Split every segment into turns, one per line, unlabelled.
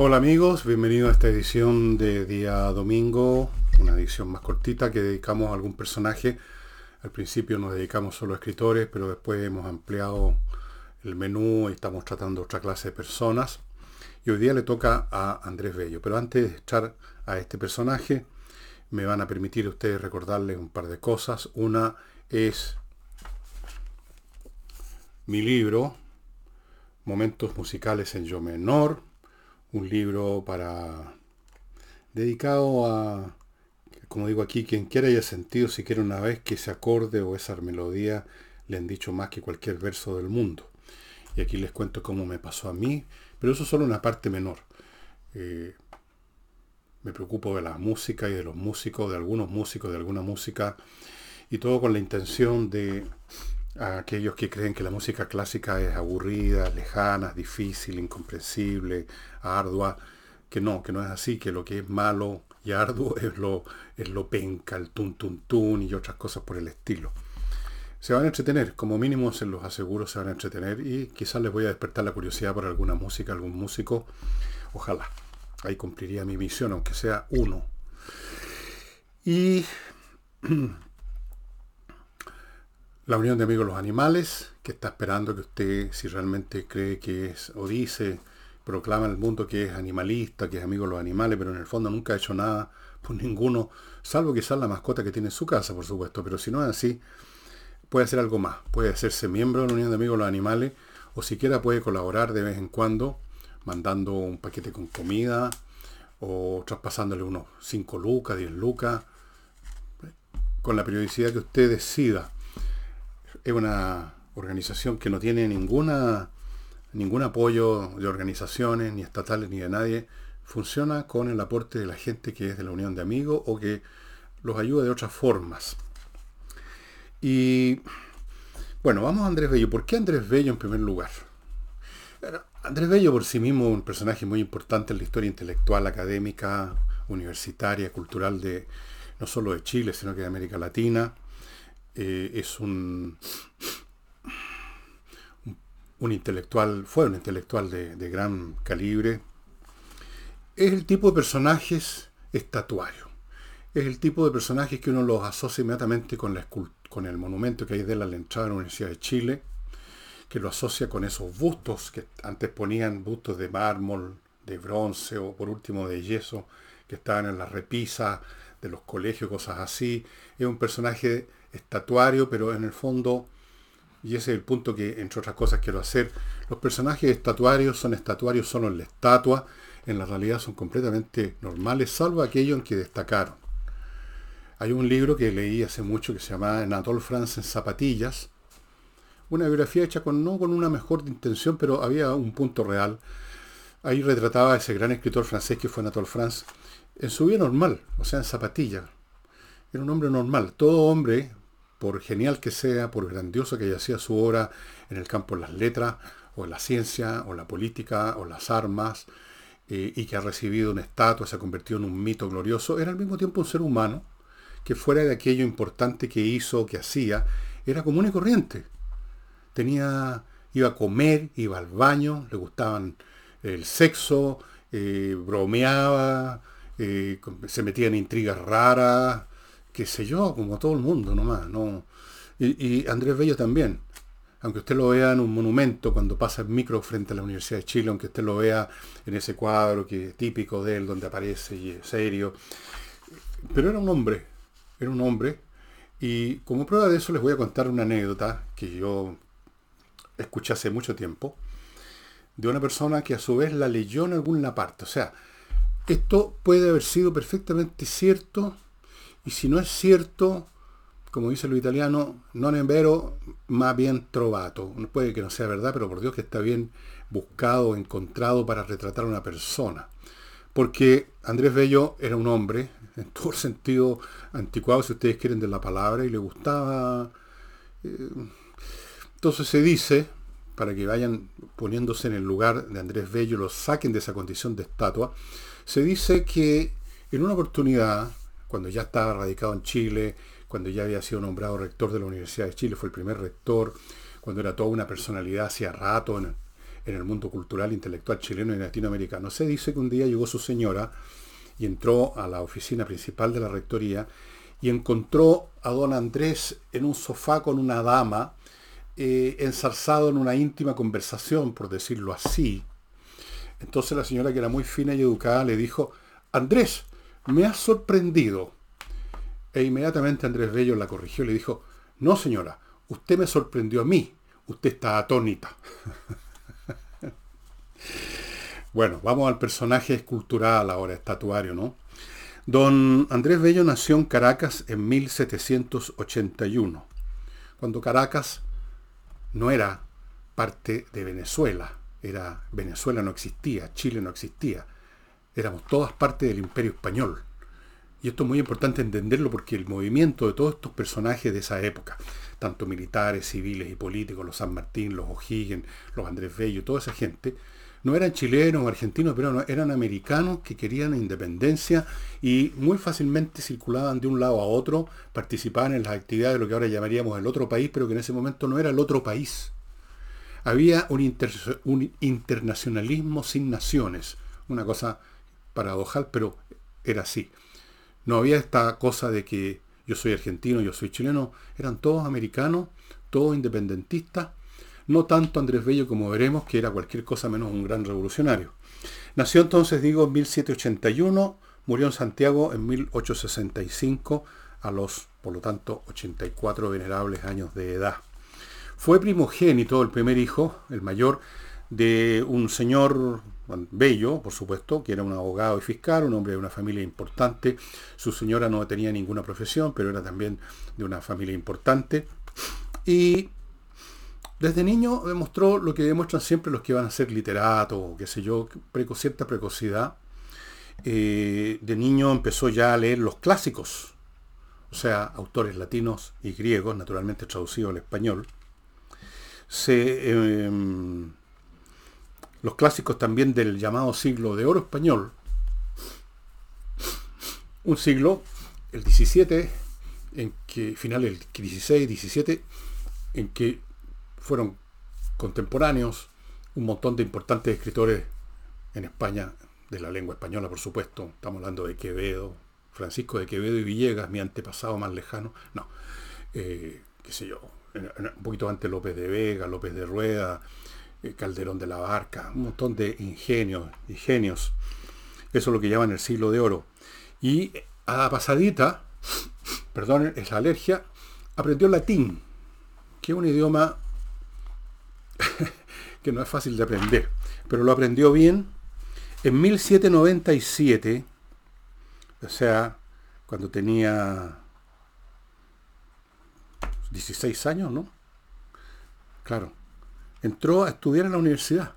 Hola amigos, bienvenidos a esta edición de día domingo, una edición más cortita que dedicamos a algún personaje. Al principio nos dedicamos solo a escritores, pero después hemos ampliado el menú y estamos tratando otra clase de personas. Y hoy día le toca a Andrés Bello. Pero antes de echar a este personaje, me van a permitir ustedes recordarles un par de cosas. Una es mi libro, Momentos Musicales en Yo Menor, un libro para dedicado a, como digo aquí, quien quiera haya sentido siquiera una vez que ese acorde o esa melodía le han dicho más que cualquier verso del mundo. Y aquí les cuento cómo me pasó a mí, pero eso es solo una parte menor. Eh, me preocupo de la música y de los músicos, de algunos músicos, de alguna música, y todo con la intención de a aquellos que creen que la música clásica es aburrida, lejana, difícil, incomprensible, ardua, que no, que no es así, que lo que es malo y arduo es lo, es lo penca, el tun y otras cosas por el estilo. Se van a entretener, como mínimo se los aseguro, se van a entretener y quizás les voy a despertar la curiosidad por alguna música, algún músico. Ojalá. Ahí cumpliría mi misión, aunque sea uno. Y la Unión de Amigos de los Animales, que está esperando que usted, si realmente cree que es o dice, proclama el mundo que es animalista, que es amigo de los animales, pero en el fondo nunca ha hecho nada por ninguno, salvo quizás la mascota que tiene en su casa, por supuesto, pero si no es así, puede hacer algo más, puede hacerse miembro de la Unión de Amigos de los Animales, o siquiera puede colaborar de vez en cuando, mandando un paquete con comida, o traspasándole unos 5 lucas, 10 lucas, con la periodicidad que usted decida es una organización que no tiene ninguna, ningún apoyo de organizaciones, ni estatales, ni de nadie. Funciona con el aporte de la gente que es de la Unión de Amigos o que los ayuda de otras formas. Y bueno, vamos a Andrés Bello. ¿Por qué Andrés Bello en primer lugar? Andrés Bello por sí mismo es un personaje muy importante en la historia intelectual, académica, universitaria, cultural de no solo de Chile, sino que de América Latina. Eh, es un, un intelectual, fue un intelectual de, gran calibre. Es el tipo de personajes estatuario. Es el tipo de personajes que uno los asocia inmediatamente con, la, con el monumento que hay de la entrada de la Universidad de Chile, que lo asocia con esos bustos que antes ponían bustos de mármol, de bronce o por último de yeso, que estaban en la repisa de los colegios, cosas así. Es un personaje estatuario, pero en el fondo, y ese es el punto que entre otras cosas quiero hacer, los personajes estatuarios son estatuarios solo en la estatua, en la realidad son completamente normales, salvo aquellos en que destacaron. Hay un libro que leí hace mucho que se llama Anatole France en zapatillas, una biografía hecha con no con una mejor intención, pero había un punto real. Ahí retrataba a ese gran escritor francés que fue Anatole France en su vida normal, o sea, en zapatillas. Era un hombre normal. Todo hombre por genial que sea, por grandioso que haya sido su obra en el campo de las letras, o la ciencia, o la política, o las armas, eh, y que ha recibido una estatua, se ha convertido en un mito glorioso, era al mismo tiempo un ser humano que fuera de aquello importante que hizo, que hacía, era común y corriente. Tenía, iba a comer, iba al baño, le gustaban el sexo, eh, bromeaba, eh, se metía en intrigas raras, qué sé yo, como todo el mundo nomás. ¿no? Y, Andrés Bello también. Aunque usted lo vea en un monumento cuando pasa el micro frente a la Universidad de Chile, aunque usted lo vea en ese cuadro que es típico de él, donde aparece y es serio. Pero era un hombre, era un hombre. Y como prueba de eso les voy a contar una anécdota que yo escuché hace mucho tiempo, de una persona que a su vez la leyó en alguna parte. O sea, esto puede haber sido perfectamente cierto y si no es cierto, como dice lo italiano, non è vero, más bien trovato. Puede que no sea verdad, pero por Dios que está bien buscado, encontrado para retratar a una persona. Porque Andrés Bello era un hombre, en todo sentido anticuado, si ustedes quieren, de la palabra, y le gustaba... Eh, entonces se dice, para que vayan poniéndose en el lugar de Andrés Bello, lo saquen de esa condición de estatua, se dice que en una oportunidad cuando ya estaba radicado en Chile, cuando ya había sido nombrado rector de la Universidad de Chile, fue el primer rector, cuando era toda una personalidad hacía rato en, el mundo cultural, intelectual chileno y latinoamericano. Se dice que un día llegó su señora y entró a la oficina principal de la rectoría y encontró a don Andrés en un sofá con una dama, eh, ensarzado en una íntima conversación, por decirlo así. Entonces la señora, que era muy fina y educada, le dijo, Andrés, me has sorprendido. E inmediatamente Andrés Bello la corrigió y le dijo, no señora, usted me sorprendió a mí, usted está atónita. bueno, vamos al personaje escultural ahora, estatuario, ¿no? Don Andrés Bello nació en Caracas en 1781, cuando Caracas no era parte de Venezuela, era Venezuela no existía, Chile no existía, éramos todas parte del imperio español. Y esto es muy importante entenderlo porque el movimiento de todos estos personajes de esa época, tanto militares, civiles y políticos, los San Martín, los O'Higgins, los Andrés Bello, toda esa gente, no eran chilenos o argentinos, pero eran americanos que querían independencia y muy fácilmente circulaban de un lado a otro, participaban en las actividades de lo que ahora llamaríamos el otro país, pero que en ese momento no era el otro país. Había un, un internacionalismo sin naciones, una cosa paradojal, pero era así. No había esta cosa de que yo soy argentino, yo soy chileno, eran todos americanos, todos independentistas, no tanto Andrés Bello como veremos, que era cualquier cosa menos un gran revolucionario. Nació entonces, digo, en 1781, murió en Santiago en 1865, a los, por lo tanto, 84 venerables años de edad. Fue primogénito, el primer hijo, el mayor, de un señor bello, por supuesto, que era un abogado y fiscal, un hombre de una familia importante. Su señora no tenía ninguna profesión, pero era también de una familia importante. Y desde niño demostró lo que demuestran siempre los que van a ser literatos, o qué sé yo, cierta precocidad. Eh, de niño empezó ya a leer los clásicos, o sea, autores latinos y griegos, naturalmente traducidos al español. Em, los clásicos también del llamado siglo de oro español. Un siglo, el 17, en que, del 16, 17, en que fueron contemporáneos, un montón de importantes escritores en España, de la lengua española, por supuesto. Estamos hablando de Quevedo, Francisco de Quevedo y Villegas, mi antepasado más lejano. No, eh, qué sé yo, un poquito antes López de Vega, López de Rueda, Calderón de la Barca, un montón de ingenios, ingenios. Eso es lo que llaman el siglo de oro. Y a la pasadita, perdón, es la alergia, aprendió latín, que es un idioma que no es fácil de aprender, pero lo aprendió bien. En 1797, o sea, cuando tenía 16 años, ¿no? Claro, entró a estudiar en la universidad.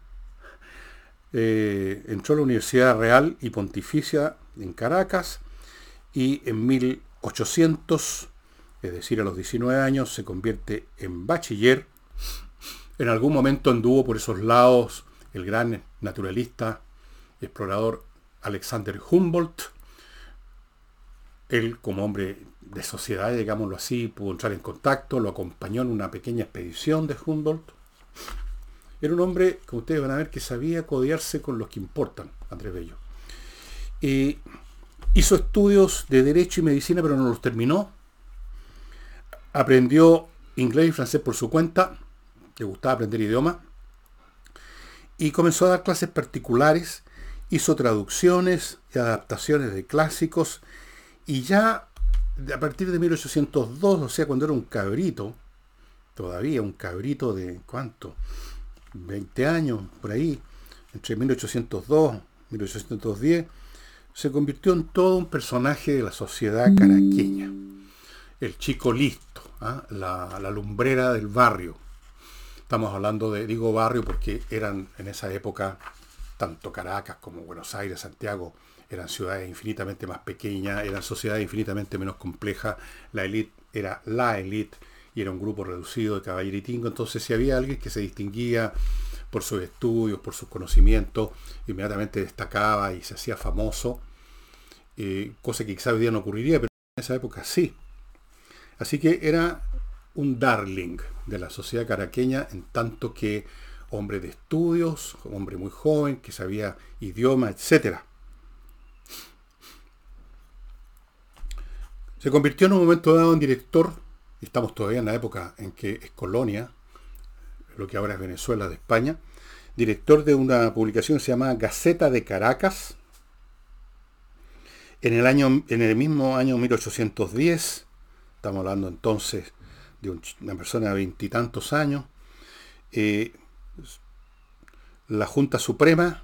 Eh, entró a la Universidad Real y Pontificia en Caracas y en 1800, es decir, a los 19 años, se convierte en bachiller en algún momento anduvo por esos lados el gran naturalista explorador Alexander Humboldt. Él, como hombre de sociedad, digámoslo así, pudo entrar en contacto, lo acompañó en una pequeña expedición de Humboldt. Era un hombre, como ustedes van a ver, que sabía codearse con los que importan, Andrés Bello. hizo estudios de Derecho y Medicina, pero no los terminó. Aprendió inglés y francés por su cuenta le gustaba aprender idiomas, y comenzó a dar clases particulares, hizo traducciones y adaptaciones de clásicos, y ya a partir de 1802, o sea, cuando era un cabrito, todavía un cabrito de cuánto, 20 años, por ahí, entre 1802 y 1810, se convirtió en todo un personaje de la sociedad caraqueña. El chico listo, ¿ah? la, la lumbrera del barrio, Estamos hablando de, digo barrio porque eran en esa época, tanto Caracas como Buenos Aires, Santiago, eran ciudades infinitamente más pequeñas, eran sociedades infinitamente menos complejas, la élite era la élite y era un grupo reducido de caballeritingo, entonces si había alguien que se distinguía por sus estudios, por sus conocimientos, inmediatamente destacaba y se hacía famoso, eh, cosa que quizá hoy día no ocurriría, pero en esa época sí. Así que era un darling de la sociedad caraqueña, en tanto que hombre de estudios, hombre muy joven, que sabía idioma, etc. Se convirtió en un momento dado en director, estamos todavía en la época en que es colonia, lo que ahora es Venezuela de España, director de una publicación se llama Gaceta de Caracas, en el, año, en el mismo año 1810, estamos hablando entonces de una persona de veintitantos años, eh, la Junta Suprema,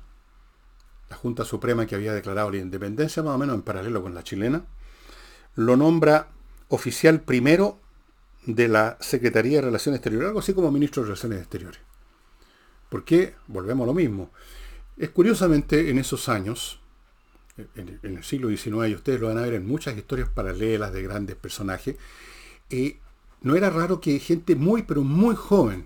la Junta Suprema que había declarado la independencia más o menos en paralelo con la chilena, lo nombra oficial primero de la Secretaría de Relaciones Exteriores, algo así como ministro de Relaciones Exteriores. ¿Por qué? Volvemos a lo mismo. Es curiosamente en esos años, en, el siglo XIX, y ustedes lo van a ver en muchas historias paralelas de grandes personajes, eh, no era raro que gente muy, pero muy joven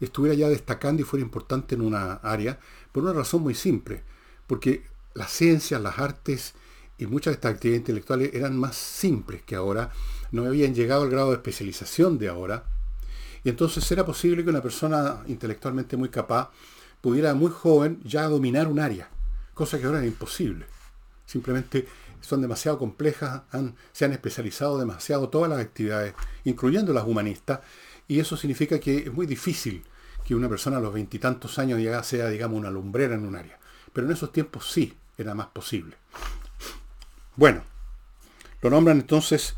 estuviera ya destacando y fuera importante en una área, por una razón muy simple, porque las ciencias, las artes y muchas de estas actividades intelectuales eran más simples que ahora, no habían llegado al grado de especialización de ahora, y entonces era posible que una persona intelectualmente muy capaz pudiera muy joven ya dominar un área, cosa que ahora es imposible. Simplemente son demasiado complejas, se han especializado demasiado todas las actividades, incluyendo las humanistas, y eso significa que es muy difícil que una persona a los veintitantos años ya sea, digamos, una lumbrera en un área. Pero en esos tiempos sí era más posible. Bueno, lo nombran entonces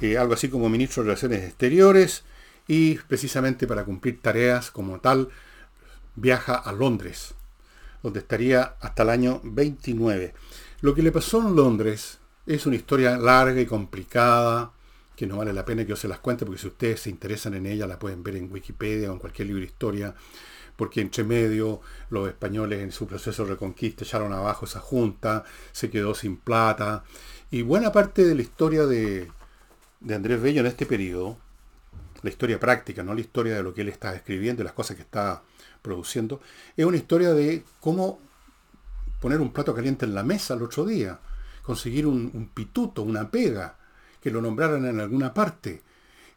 eh, algo así como ministro de Relaciones Exteriores y precisamente para cumplir tareas como tal viaja a Londres, donde estaría hasta el año 29. Lo que le pasó en Londres es una historia larga y complicada, que no vale la pena que yo se las cuente, porque si ustedes se interesan en ella, la pueden ver en Wikipedia o en cualquier libro de historia, porque entre medio los españoles en su proceso de reconquista echaron abajo esa junta, se quedó sin plata, y buena parte de la historia de, de Andrés Bello en este periodo, la historia práctica, no la historia de lo que él está escribiendo y las cosas que está produciendo, es una historia de cómo poner un plato caliente en la mesa el otro día, conseguir un, un pituto, una pega, que lo nombraran en alguna parte.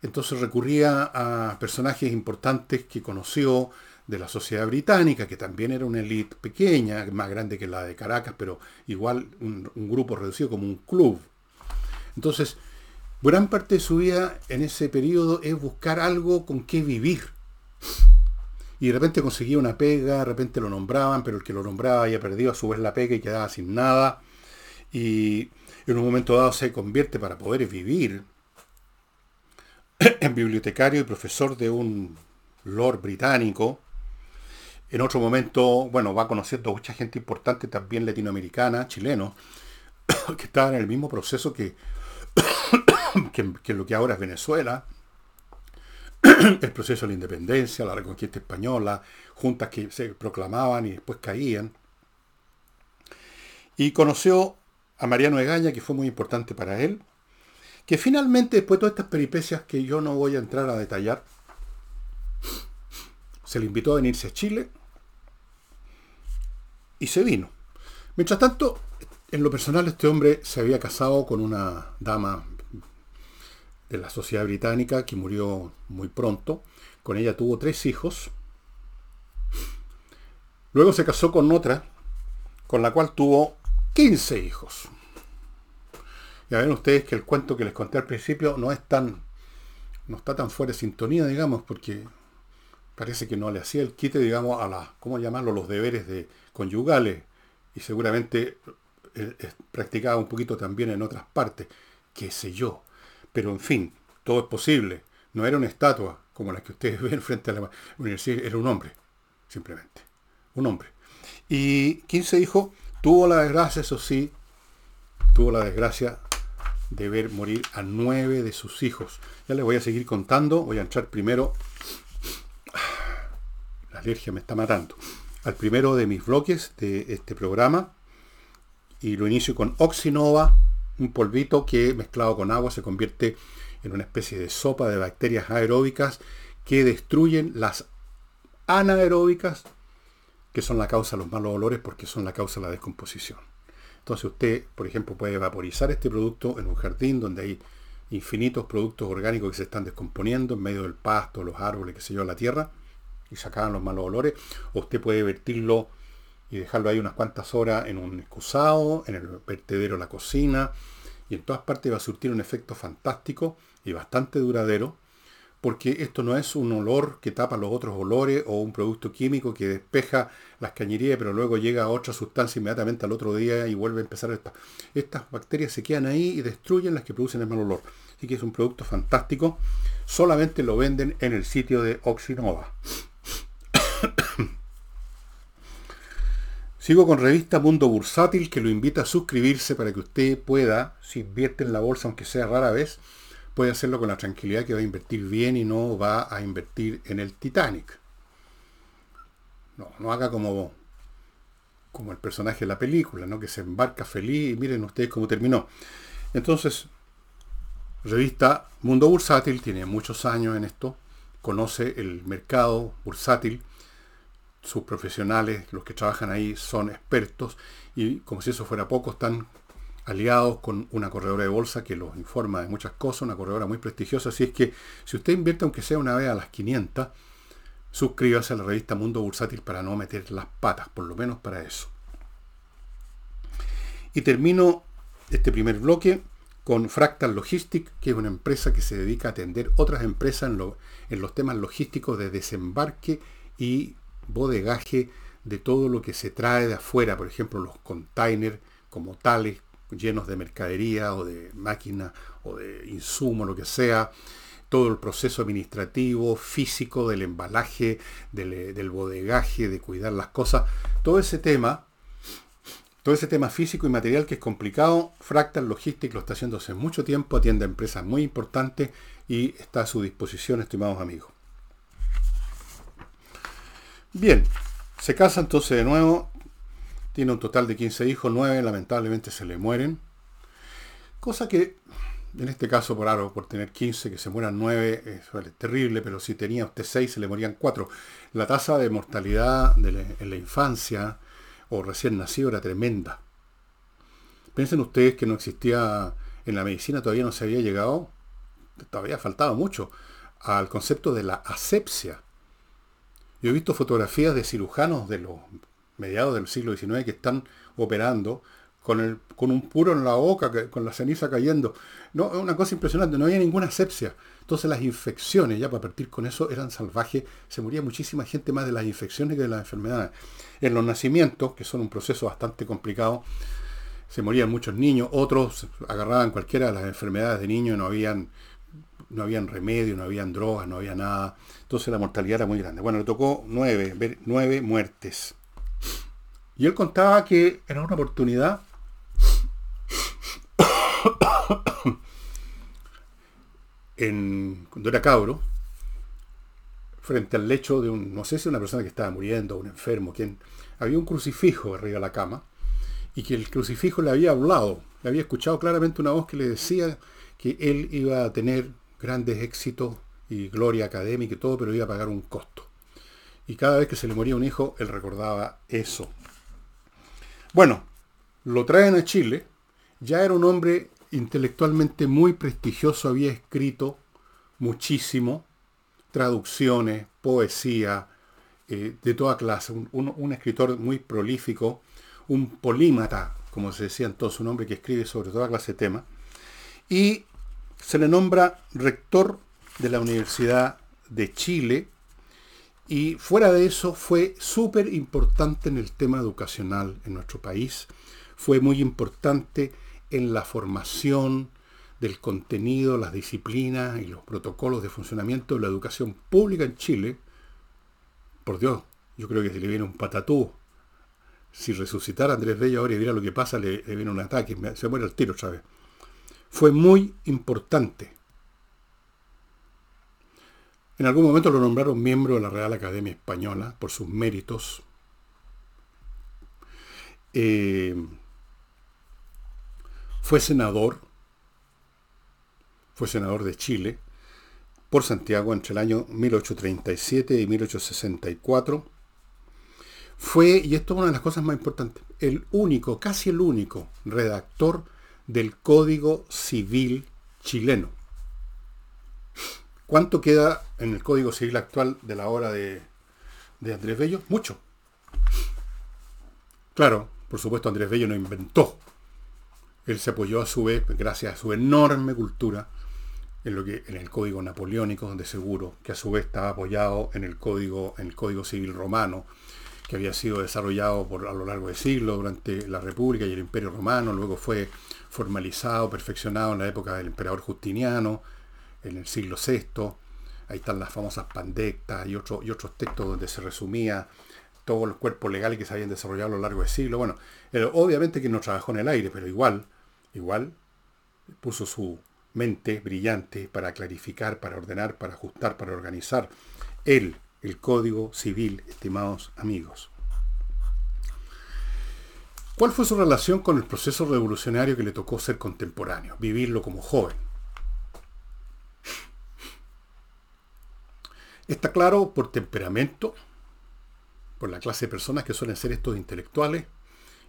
Entonces recurría a personajes importantes que conoció de la sociedad británica, que también era una élite pequeña, más grande que la de Caracas, pero igual un, grupo reducido como un club. Entonces, gran parte de su vida en ese periodo es buscar algo con qué vivir. Y de repente conseguía una pega, de repente lo nombraban, pero el que lo nombraba había perdido a su vez la pega y quedaba sin nada. Y en un momento dado se convierte para poder vivir en bibliotecario y profesor de un lord británico. En otro momento, bueno, va conociendo mucha gente importante también latinoamericana, chileno, que estaban en el mismo proceso que, que, lo que ahora es Venezuela. el proceso de la independencia, la reconquista española, juntas que se proclamaban y después caían. Y conoció a Mariano Egaña, que fue muy importante para él, que finalmente, después de todas estas peripecias que yo no voy a entrar a detallar, se le invitó a venirse a Chile y se vino. Mientras tanto, en lo personal, este hombre se había casado con una dama de la sociedad británica que murió muy pronto. Con ella tuvo tres hijos. Luego se casó con otra, con la cual tuvo 15 hijos. Ya ven ustedes que el cuento que les conté al principio no es tan, no está tan fuera de sintonía, digamos, porque parece que no le hacía el quite, digamos, a la, ¿cómo llamarlo?, los deberes de conyugales. Y seguramente eh, practicaba un poquito también en otras partes, qué sé yo. Pero en fin, todo es posible. No era una estatua como la que ustedes ven frente a la universidad, era un hombre, simplemente. Un hombre. Y 15 hijos Tuvo la desgracia, eso sí, tuvo la desgracia de ver morir a nueve de sus hijos. Ya les voy a seguir contando. Voy a entrar primero. La alergia me está matando. Al primero de mis bloques de este programa. Y lo inicio con Oxinova, un polvito que mezclado con agua se convierte en una especie de sopa de bacterias aeróbicas que destruyen las anaeróbicas que son la causa de los malos olores porque son la causa de la descomposición. Entonces usted, por ejemplo, puede vaporizar este producto en un jardín donde hay infinitos productos orgánicos que se están descomponiendo en medio del pasto, los árboles, qué sé yo, la tierra. y sacaban los malos olores, o usted puede vertirlo y dejarlo ahí unas cuantas horas en un excusado, en el vertedero de la cocina, y en todas partes va a surtir un efecto fantástico y bastante duradero, porque esto no es un olor que tapa los otros olores o un producto químico que despeja las cañerías, pero luego llega a otra sustancia inmediatamente al otro día y vuelve a empezar esta. Estas bacterias se quedan ahí y destruyen las que producen el mal olor. Así que es un producto fantástico. Solamente lo venden en el sitio de Oxinova. Sigo con revista Mundo Bursátil que lo invita a suscribirse para que usted pueda, si invierte en la bolsa, aunque sea rara vez, puede hacerlo con la tranquilidad que va a invertir bien y no va a invertir en el Titanic. No, no haga como, como el personaje de la película, ¿no? que se embarca feliz y miren ustedes cómo terminó. Entonces, revista Mundo Bursátil tiene muchos años en esto, conoce el mercado bursátil, sus profesionales, los que trabajan ahí son expertos y como si eso fuera poco, están aliados con una corredora de bolsa que los informa de muchas cosas, una corredora muy prestigiosa. Así es que si usted invierte aunque sea una vez a las 500, suscríbase a la revista Mundo Bursátil para no meter las patas, por lo menos para eso. Y termino este primer bloque con Fractal Logistic, que es una empresa que se dedica a atender otras empresas en, en los temas logísticos de desembarque y bodegaje de todo lo que se trae de afuera, por ejemplo, los containers como tales, llenos de mercadería o de máquina o de insumo, lo que sea, todo el proceso administrativo, físico del embalaje, del, del, bodegaje, de cuidar las cosas, todo ese tema, todo ese tema físico y material que es complicado, Fractal Logistics lo está haciendo hace mucho tiempo, atiende a empresas muy importantes y está a su disposición, estimados amigos. Bien, se casa entonces de nuevo, tiene un total de 15 hijos, 9 lamentablemente se le mueren. Cosa que, en este caso, por algo, por tener 15, que se mueran 9, es terrible, pero si tenía usted 6, se le morían 4. La tasa de mortalidad en la infancia o recién nacido era tremenda. Piensen ustedes que no existía, en la medicina todavía no se había llegado, todavía faltaba mucho, al concepto de la asepsia. Yo he visto fotografías de cirujanos de los mediados del siglo XIX, que están operando con, el, con un puro en la boca, con la ceniza cayendo. No, es una cosa impresionante, no había ninguna asepsia. Entonces las infecciones, ya para partir con eso, eran salvajes. Se moría muchísima gente más de las infecciones que de las enfermedades. En los nacimientos, que son un proceso bastante complicado, se morían muchos niños, otros agarraban cualquiera de las enfermedades de niños, no habían, no habían remedio, no habían drogas, no había nada. Entonces la mortalidad era muy grande. Bueno, le tocó nueve, nueve muertes. Y él contaba que en una oportunidad en, cuando era cabro, frente al lecho de un, no sé si una persona que estaba muriendo, un enfermo, había un crucifijo arriba de la cama, y que el crucifijo le había hablado, le había escuchado claramente una voz que le decía que él iba a tener grandes éxitos y gloria académica y todo, pero iba a pagar un costo. Y cada vez que se le moría un hijo, él recordaba eso. Bueno, lo traen a Chile, ya era un hombre intelectualmente muy prestigioso, había escrito muchísimo, traducciones, poesía, eh, de toda clase, un, escritor muy prolífico, un polímata, como se decía entonces, un hombre que escribe sobre toda clase de temas, y se le nombra rector de la Universidad de Chile, y fuera de eso fue súper importante en el tema educacional en nuestro país. Fue muy importante en la formación del contenido, las disciplinas y los protocolos de funcionamiento de la educación pública en Chile. Por Dios, yo creo que si le viene un patatú. Si resucitara Andrés Bello ahora y viera lo que pasa, le, le viene un ataque, se muere el tiro otra vez. Fue muy importante. En algún momento lo nombraron miembro de la Real Academia Española por sus méritos. Eh, fue senador, fue senador de Chile por Santiago entre el año 1837 y 1864. Fue, y esto es una de las cosas más importantes, el único, casi el único redactor del Código Civil chileno. ¿Cuánto queda en el Código Civil actual de la hora de, de Andrés Bello? Mucho. Claro, por supuesto Andrés Bello no inventó. Él se apoyó a su vez, gracias a su enorme cultura, en, lo que, en el código napoleónico, donde seguro que a su vez estaba apoyado en el código, en el código civil romano, que había sido desarrollado por, a lo largo de siglos durante la República y el Imperio Romano, luego fue formalizado, perfeccionado en la época del emperador Justiniano, en el siglo VI. Ahí están las famosas pandectas y, y otros textos donde se resumía todos los cuerpos legales que se habían desarrollado a lo largo de siglos. Bueno, obviamente que no trabajó en el aire, pero igual, igual puso su mente brillante para clarificar, para ordenar, para ajustar, para organizar él, el Código Civil, estimados amigos. ¿Cuál fue su relación con el proceso revolucionario que le tocó ser contemporáneo, vivirlo como joven? Está claro por temperamento, por la clase de personas que suelen ser estos intelectuales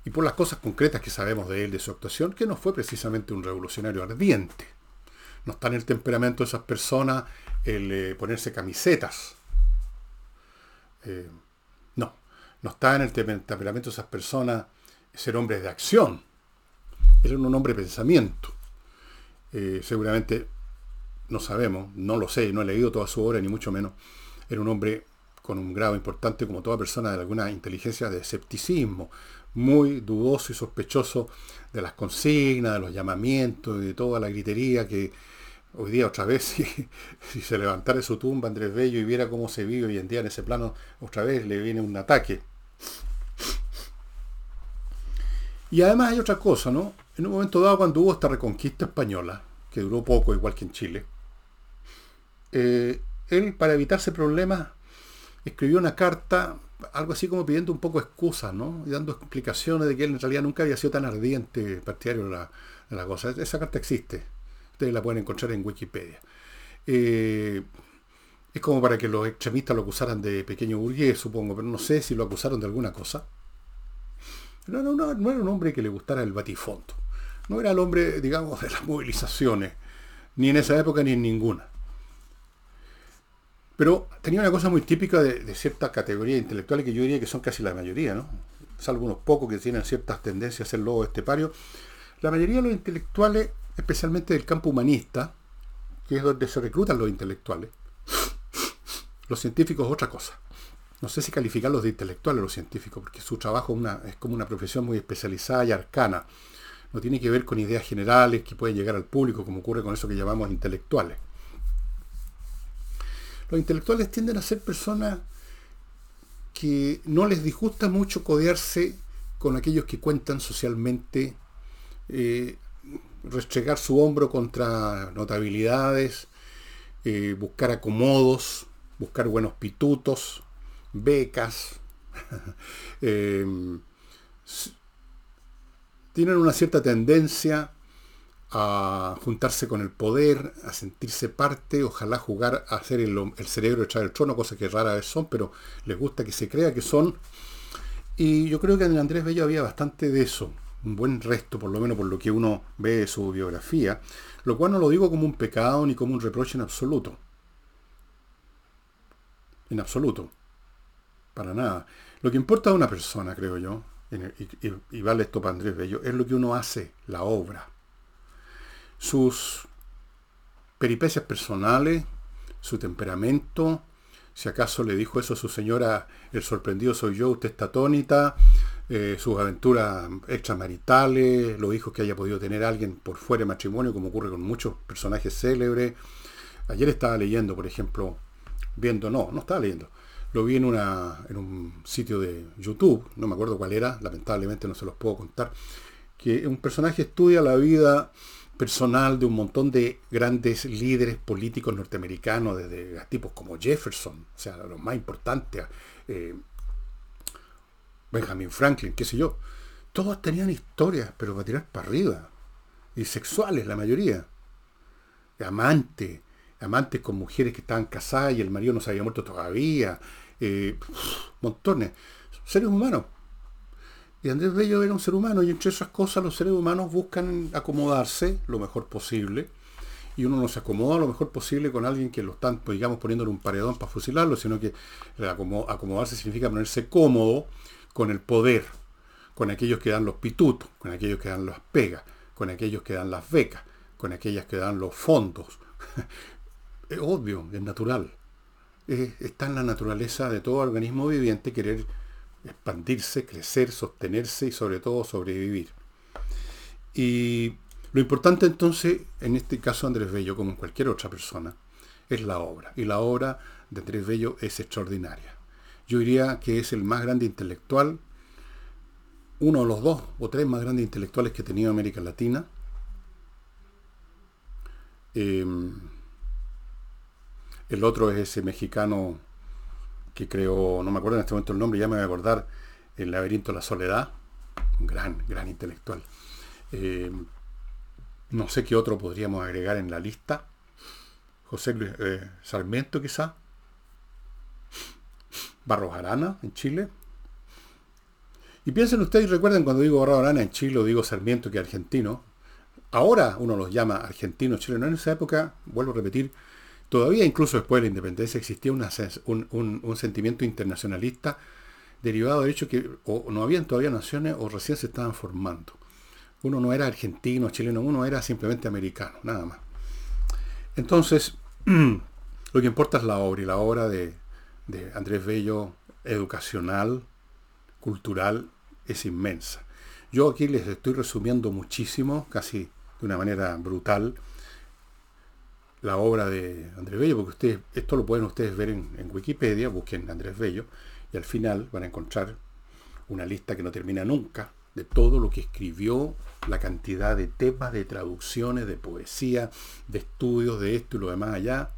y por las cosas concretas que sabemos de él, de su actuación, que no fue precisamente un revolucionario ardiente. No está en el temperamento de esas personas el eh, ponerse camisetas. Eh, no, no está en el temperamento de esas personas ser hombres de acción. Él era un hombre de pensamiento. Eh, seguramente, no sabemos, no lo sé, no he leído toda su obra, ni mucho menos. Era un hombre con un grado importante, como toda persona de alguna inteligencia, de escepticismo, muy dudoso y sospechoso de las consignas, de los llamamientos y de toda la gritería que hoy día otra vez, si, se levantara su tumba Andrés Bello y viera cómo se vive hoy en día en ese plano, otra vez le viene un ataque. Y además hay otra cosa, ¿no? En un momento dado, cuando hubo esta reconquista española, que duró poco, igual que en Chile, eh, él, para evitarse problemas, escribió una carta, algo así como pidiendo un poco excusas, ¿no? Y dando explicaciones de que él en realidad nunca había sido tan ardiente partidario de la, de cosa. Esa carta existe. Ustedes la pueden encontrar en Wikipedia. Eh, es como para que los extremistas lo acusaran de pequeño burgués, supongo, pero no sé si lo acusaron de alguna cosa. No, no, no, era un hombre que le gustara el batifondo. No era el hombre, digamos, de las movilizaciones, ni en esa época ni en ninguna. Pero tenía una cosa muy típica de, ciertas categorías intelectuales que yo diría que son casi la mayoría, ¿no? Salvo unos pocos que tienen ciertas tendencias a ser lobo estepario. La mayoría de los intelectuales, especialmente del campo humanista, que es donde se reclutan los intelectuales, los científicos otra cosa. No sé si calificarlos de intelectuales los científicos, porque su trabajo es, como una profesión muy especializada y arcana. No tiene que ver con ideas generales que pueden llegar al público, como ocurre con eso que llamamos intelectuales. Los intelectuales tienden a ser personas que no les disgusta mucho codearse con aquellos que cuentan socialmente, eh, restregar su hombro contra notabilidades, eh, buscar acomodos, buscar buenos pitutos, becas. Eh, tienen una cierta tendencia a juntarse con el poder, a sentirse parte, ojalá jugar a hacer el, cerebro echar el trono, cosa que rara vez son, pero les gusta que se crea que son. Y yo creo que en Andrés Bello había bastante de eso, un buen resto, por lo menos por lo que uno ve de su biografía, lo cual no lo digo como un pecado ni como un reproche en absoluto. En absoluto. Para nada. Lo que importa a una persona, creo yo, y, vale esto para Andrés Bello, es lo que uno hace, la obra sus peripecias personales, su temperamento, si acaso le dijo eso a su señora, el sorprendido soy yo, usted está atónita, eh, sus aventuras extramaritales, los hijos que haya podido tener alguien por fuera de matrimonio, como ocurre con muchos personajes célebres. Ayer estaba leyendo, por ejemplo, viendo, no, no estaba leyendo, lo vi en, una, en un sitio de YouTube, no me acuerdo cuál era, lamentablemente no se los puedo contar, que un personaje estudia la vida personal de un montón de grandes líderes políticos norteamericanos, desde tipos como Jefferson, o sea, los más importantes, eh, Benjamin Franklin, qué sé yo. Todos tenían historias, pero para tirar para arriba. Y sexuales, la mayoría. Amantes, amantes con mujeres que estaban casadas y el marido no se había muerto todavía. Eh, montones. Seres humanos. Y Andrés Bello era un ser humano y entre esas cosas los seres humanos buscan acomodarse lo mejor posible y uno no se acomoda lo mejor posible con alguien que lo están, pues, digamos, poniéndole un paredón para fusilarlo, sino que acomodarse significa ponerse cómodo con el poder, con aquellos que dan los pitutos, con aquellos que dan las pegas, con aquellos que dan las becas, con aquellas que dan los fondos. es obvio, es natural. está en la naturaleza de todo organismo viviente querer expandirse, crecer, sostenerse y sobre todo sobrevivir. Y lo importante entonces, en este caso Andrés Bello, como en cualquier otra persona, es la obra. Y la obra de Andrés Bello es extraordinaria. Yo diría que es el más grande intelectual, uno de los dos o tres más grandes intelectuales que ha tenido América Latina. Em, el otro es ese mexicano que creó, no me acuerdo en este momento el nombre, ya me voy a acordar, El laberinto de la soledad, un gran, gran intelectual. Em, no sé qué otro podríamos agregar en la lista. José Luis eh, Sarmiento quizá. Barros Arana en Chile. Y piensen ustedes recuerden cuando digo Barros Arana en Chile o digo Sarmiento que argentino. Ahora uno los llama argentinos chilenos. En esa época, vuelvo a repetir, todavía incluso después de la independencia existía un, sentimiento internacionalista derivado del hecho que o no habían todavía naciones o recién se estaban formando. Uno no era argentino, chileno, uno era simplemente americano, nada más. Entonces, lo que importa es la obra, y la obra de, Andrés Bello, educacional, cultural, es inmensa. Yo aquí les estoy resumiendo muchísimo, casi de una manera brutal, la obra de Andrés Bello, porque ustedes, esto lo pueden ustedes ver en, en, Wikipedia, busquen Andrés Bello, y al final van a encontrar una lista que no termina nunca de todo lo que escribió, la cantidad de temas, de traducciones, de poesía, de estudios, de esto y lo demás allá.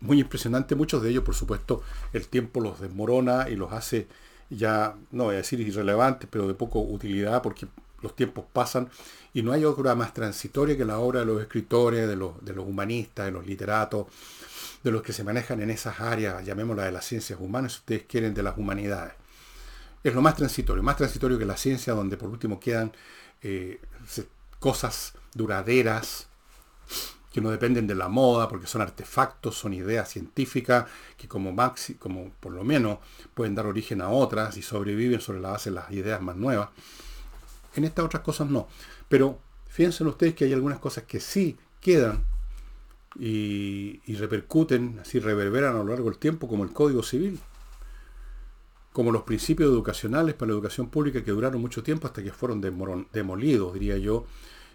Muy impresionante, muchos de ellos, por supuesto, el tiempo los desmorona y los hace ya, no voy a decir irrelevantes, pero de poco utilidad porque los tiempos pasan y no hay obra más transitoria que la obra de los escritores, de los, humanistas, de los literatos, de los que se manejan en esas áreas, llamémosla de las ciencias humanas, si ustedes quieren, de las humanidades es lo más transitorio, más transitorio que la ciencia, donde por último quedan eh, cosas duraderas que no dependen de la moda, porque son artefactos, son ideas científicas que como maxi, como por lo menos pueden dar origen a otras y sobreviven sobre la base de las ideas más nuevas. En estas otras cosas no. Pero fíjense ustedes que hay algunas cosas que sí quedan y, y repercuten, así reverberan a lo largo del tiempo, como el Código Civil como los principios educacionales para la educación pública que duraron mucho tiempo hasta que fueron demolidos, diría yo,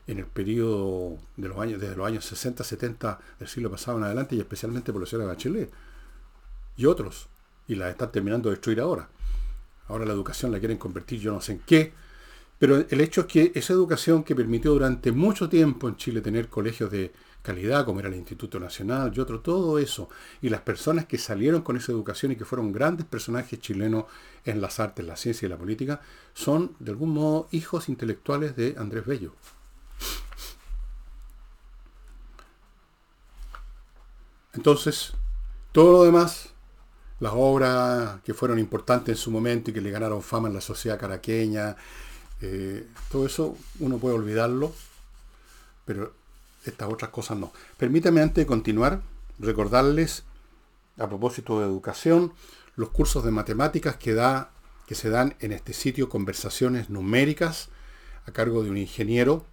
en el periodo de los años, desde los años 60, 70 del siglo pasado en adelante, y especialmente por la señora Bachelet y otros, y la están terminando de destruir ahora. Ahora la educación la quieren convertir yo no sé en qué, pero el hecho es que esa educación que permitió durante mucho tiempo en Chile tener colegios de calidad, como era el Instituto Nacional y otro, todo eso, y las personas que salieron con esa educación y que fueron grandes personajes chilenos en las artes, la ciencia y la política, son de algún modo hijos intelectuales de Andrés Bello. Entonces, todo lo demás, las obras que fueron importantes en su momento y que le ganaron fama en la sociedad caraqueña, eh, todo eso uno puede olvidarlo, pero estas otras cosas no. Permítame antes de continuar recordarles, a propósito de educación, los cursos de matemáticas que, da, que se dan en este sitio Conversaciones Numéricas, a cargo de un ingeniero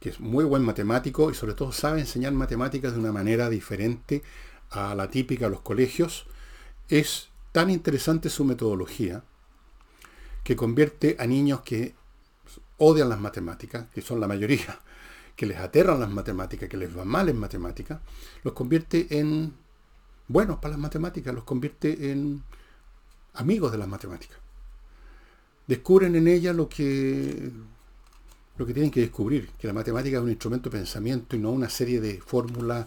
que es muy buen matemático y sobre todo sabe enseñar matemáticas de una manera diferente a la típica de los colegios. Es tan interesante su metodología que convierte a niños que odian las matemáticas, que son la mayoría, que les aterran las matemáticas, que les va mal en matemáticas, los convierte en buenos para las matemáticas, los convierte en amigos de las matemáticas. Descubren en ella lo que, lo que tienen que descubrir, que la matemática es un instrumento de pensamiento y no una serie de fórmulas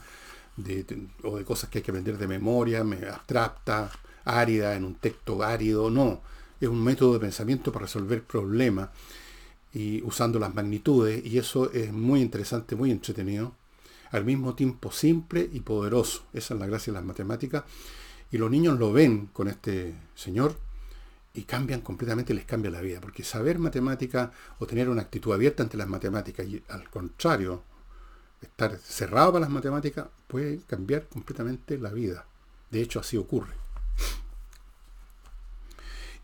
o de cosas que hay que aprender de memoria, abstracta, árida, en un texto árido, no. Es un método de pensamiento para resolver problemas y usando las magnitudes, y eso es muy interesante, muy entretenido, al mismo tiempo simple y poderoso. Esa es la gracia de las matemáticas. Y los niños lo ven con este señor y cambian completamente, les cambia la vida, porque saber matemática o tener una actitud abierta ante las matemáticas, y al contrario, estar cerrado para las matemáticas puede cambiar completamente la vida. De hecho, así ocurre.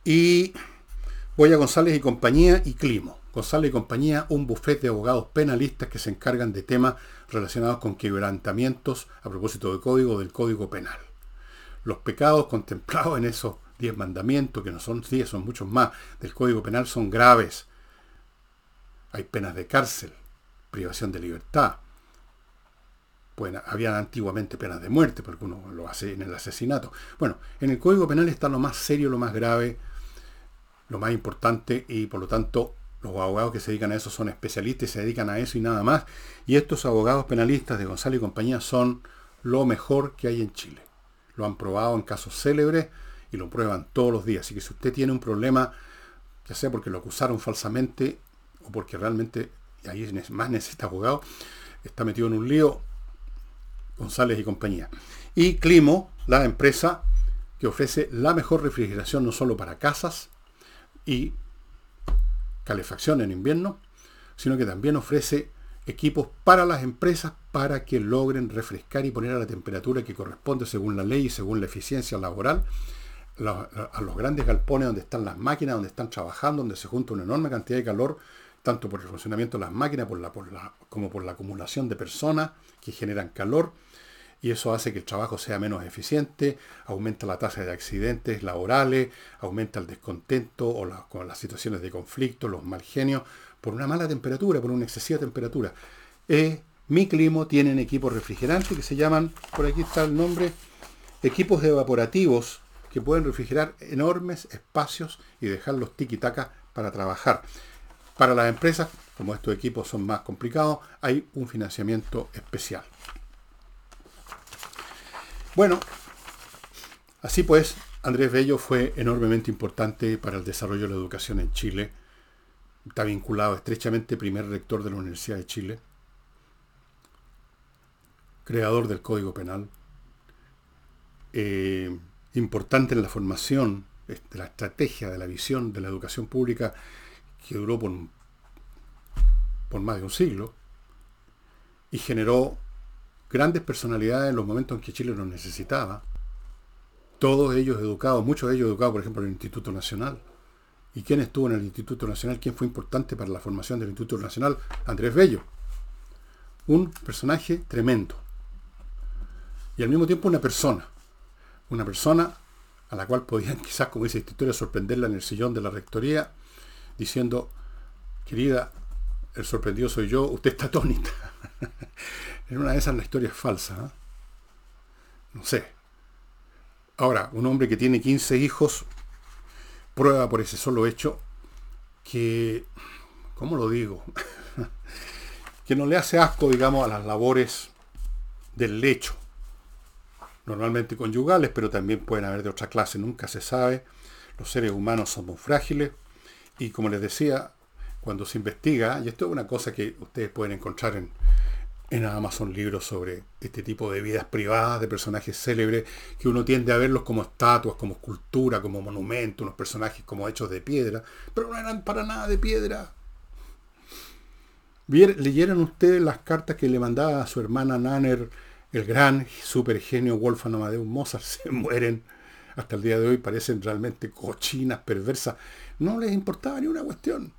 Y voy a González y compañía y Climo. González y compañía, un bufete de abogados penalistas que se encargan de temas relacionados con quebrantamientos a propósito del código del código penal. Los pecados contemplados en esos diez mandamientos, que no son diez, son muchos más, del código penal son graves. Hay penas de cárcel, privación de libertad. Bueno, habían antiguamente penas de muerte, porque uno lo hace en el asesinato. Bueno, en el Código Penal está lo más serio, lo más grave, lo más importante, y por lo tanto los abogados que se dedican a eso son especialistas y se dedican a eso y nada más. Y estos abogados penalistas de Gonzalo y compañía son lo mejor que hay en Chile. Lo han probado en casos célebres y lo prueban todos los días. Así que si usted tiene un problema, ya sea porque lo acusaron falsamente o porque realmente ahí más necesita abogado, está metido en un lío, González y compañía. Y Climo, la empresa que ofrece la mejor refrigeración no solo para casas y calefacción en invierno, sino que también ofrece equipos para las empresas para que logren refrescar y poner a la temperatura que corresponde según la ley y según la eficiencia laboral a los grandes galpones donde están las máquinas, donde están trabajando, donde se junta una enorme cantidad de calor tanto por el funcionamiento de las máquinas la, como por la acumulación de personas que generan calor, y eso hace que el trabajo sea menos eficiente, aumenta la tasa de accidentes laborales, aumenta el descontento o con las situaciones de conflicto, los mal genios, por una mala temperatura, por una excesiva temperatura. Eh, mi clima tienen equipos refrigerantes que se llaman, por aquí está el nombre, equipos evaporativos que pueden refrigerar enormes espacios y dejarlos tiki-taka para trabajar. Para las empresas, como estos equipos son más complicados, hay un financiamiento especial. Bueno, así pues, Andrés Bello fue enormemente importante para el desarrollo de la educación en Chile. Está vinculado estrechamente, primer rector de la Universidad de Chile, creador del Código Penal, eh, importante en la formación de la estrategia, de la visión de la educación pública que duró por, por más de un siglo y generó grandes personalidades en los momentos en que Chile los necesitaba. Todos ellos educados, muchos de ellos educados, por ejemplo, en el Instituto Nacional. ¿Y quién estuvo en el Instituto Nacional? ¿Quién fue importante para la formación del Instituto Nacional? Andrés Bello. Un personaje tremendo. Y al mismo tiempo una persona. Una persona a la cual podían quizás, como dice esta historia, sorprenderla en el sillón de la rectoría diciendo, querida, el sorprendido soy yo, usted está atónita. en una de esas la historia es falsa. ¿eh? No sé. Ahora, un hombre que tiene 15 hijos prueba por ese solo hecho que, ¿cómo lo digo? que no le hace asco, digamos, a las labores del lecho. Normalmente conyugales, pero también pueden haber de otra clase, nunca se sabe. Los seres humanos somos frágiles y como les decía, cuando se investiga, y esto es una cosa que ustedes pueden encontrar en, en Amazon libros sobre este tipo de vidas privadas de personajes célebres, que uno tiende a verlos como estatuas, como escultura, como monumento, unos personajes como hechos de piedra, pero no eran para nada de piedra. ¿Leyeron ustedes las cartas que le mandaba a su hermana Nanner, el gran supergenio Wolfgang Amadeus Mozart? Se mueren hasta el día de hoy, parecen realmente cochinas, perversas. No les importaba ni una cuestión.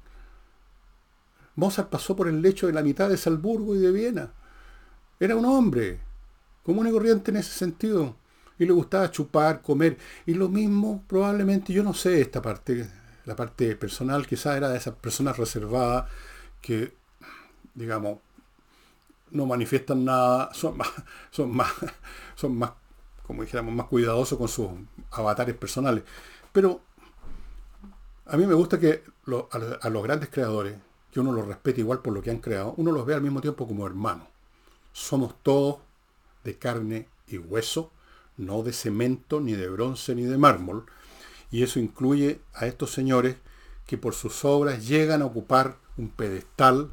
Mozart pasó por el lecho de la mitad de Salzburgo y de Viena. Era un hombre, común y corriente en ese sentido. Y le gustaba chupar, comer. Y lo mismo, probablemente, yo no sé esta parte, la parte personal, quizás era de esas personas reservadas que, digamos, no manifiestan nada, son más, son más, son más, como dijéramos, más cuidadosos con sus avatares personales. Pero a mí me gusta que a, los grandes creadores, que uno los respete igual por lo que han creado, uno los ve al mismo tiempo como hermanos. Somos todos de carne y hueso, no de cemento, ni de bronce, ni de mármol. Y eso incluye a estos señores que por sus obras llegan a ocupar un pedestal,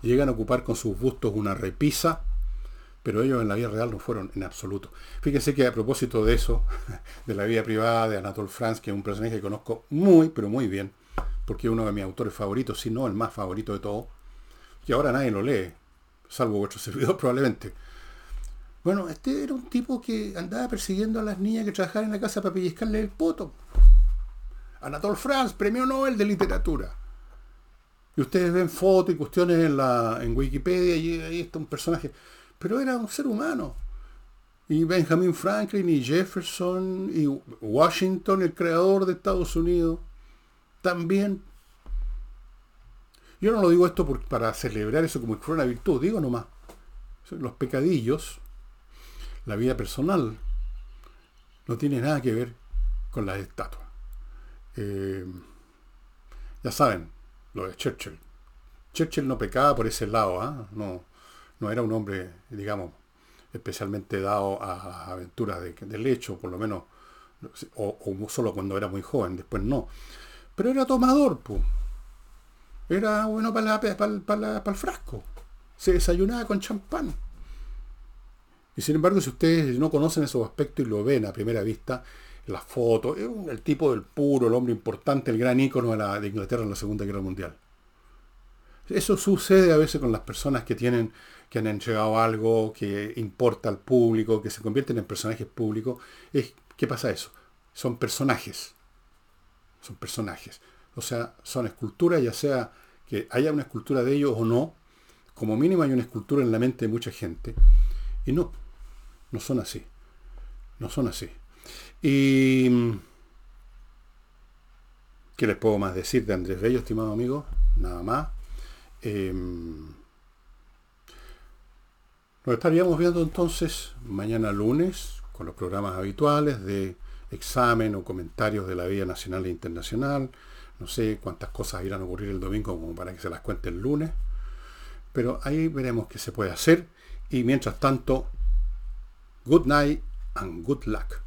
llegan a ocupar con sus bustos una repisa, pero ellos en la vida real no fueron en absoluto. Fíjense que a propósito de eso, de la vida privada de Anatole France, que es un personaje que conozco muy, pero muy bien, porque es uno de mis autores favoritos, si no el más favorito de todos, y ahora nadie lo lee. salvo vuestro servidor probablemente. Bueno, este era un tipo que andaba persiguiendo a las niñas que trabajaban en la casa para pellizcarle el poto. Anatole France, premio Nobel de literatura. Y ustedes ven fotos y cuestiones en, la, en Wikipedia y ahí está un personaje. Pero era un ser humano. Y Benjamin Franklin y Jefferson y Washington, el creador de Estados Unidos, también. Yo no lo digo esto para celebrar eso como si fuera una virtud, digo nomás. Los pecadillos la vida personal no tiene nada que ver con las estatuas. Eh, ya saben, lo de Churchill. Churchill no pecaba por ese lado, ¿ah? no, no era un hombre, digamos, especialmente dado a aventuras de, del hecho, por lo menos, o, solo cuando era muy joven, después no. Pero era tomador, pues. Era bueno para, para, para el frasco. Se desayunaba con champán. Y sin embargo, si ustedes no conocen esos aspectos y lo ven a primera vista, las fotos, el tipo del puro, el hombre importante, el gran ícono la, de Inglaterra en la Segunda Guerra Mundial. Eso sucede a veces con las personas que tienen, que han entregado algo que importa al público, que se convierten en personajes públicos. Es, ¿Qué pasa eso? Son personajes. Son personajes. O sea, son esculturas, ya sea que haya una escultura de ellos o no. Como mínimo hay una escultura en la mente de mucha gente. Y no, no son así. No son así. Y... ¿Qué les puedo más decir de Andrés Bello, estimado amigo? Nada más. Em, nos estaríamos viendo entonces mañana lunes con los programas habituales de examen o comentarios de la vida nacional e internacional. No sé cuántas cosas irán a ocurrir el domingo como para que se las cuente el lunes. Pero ahí veremos qué se puede hacer. Y mientras tanto, Good night and good luck.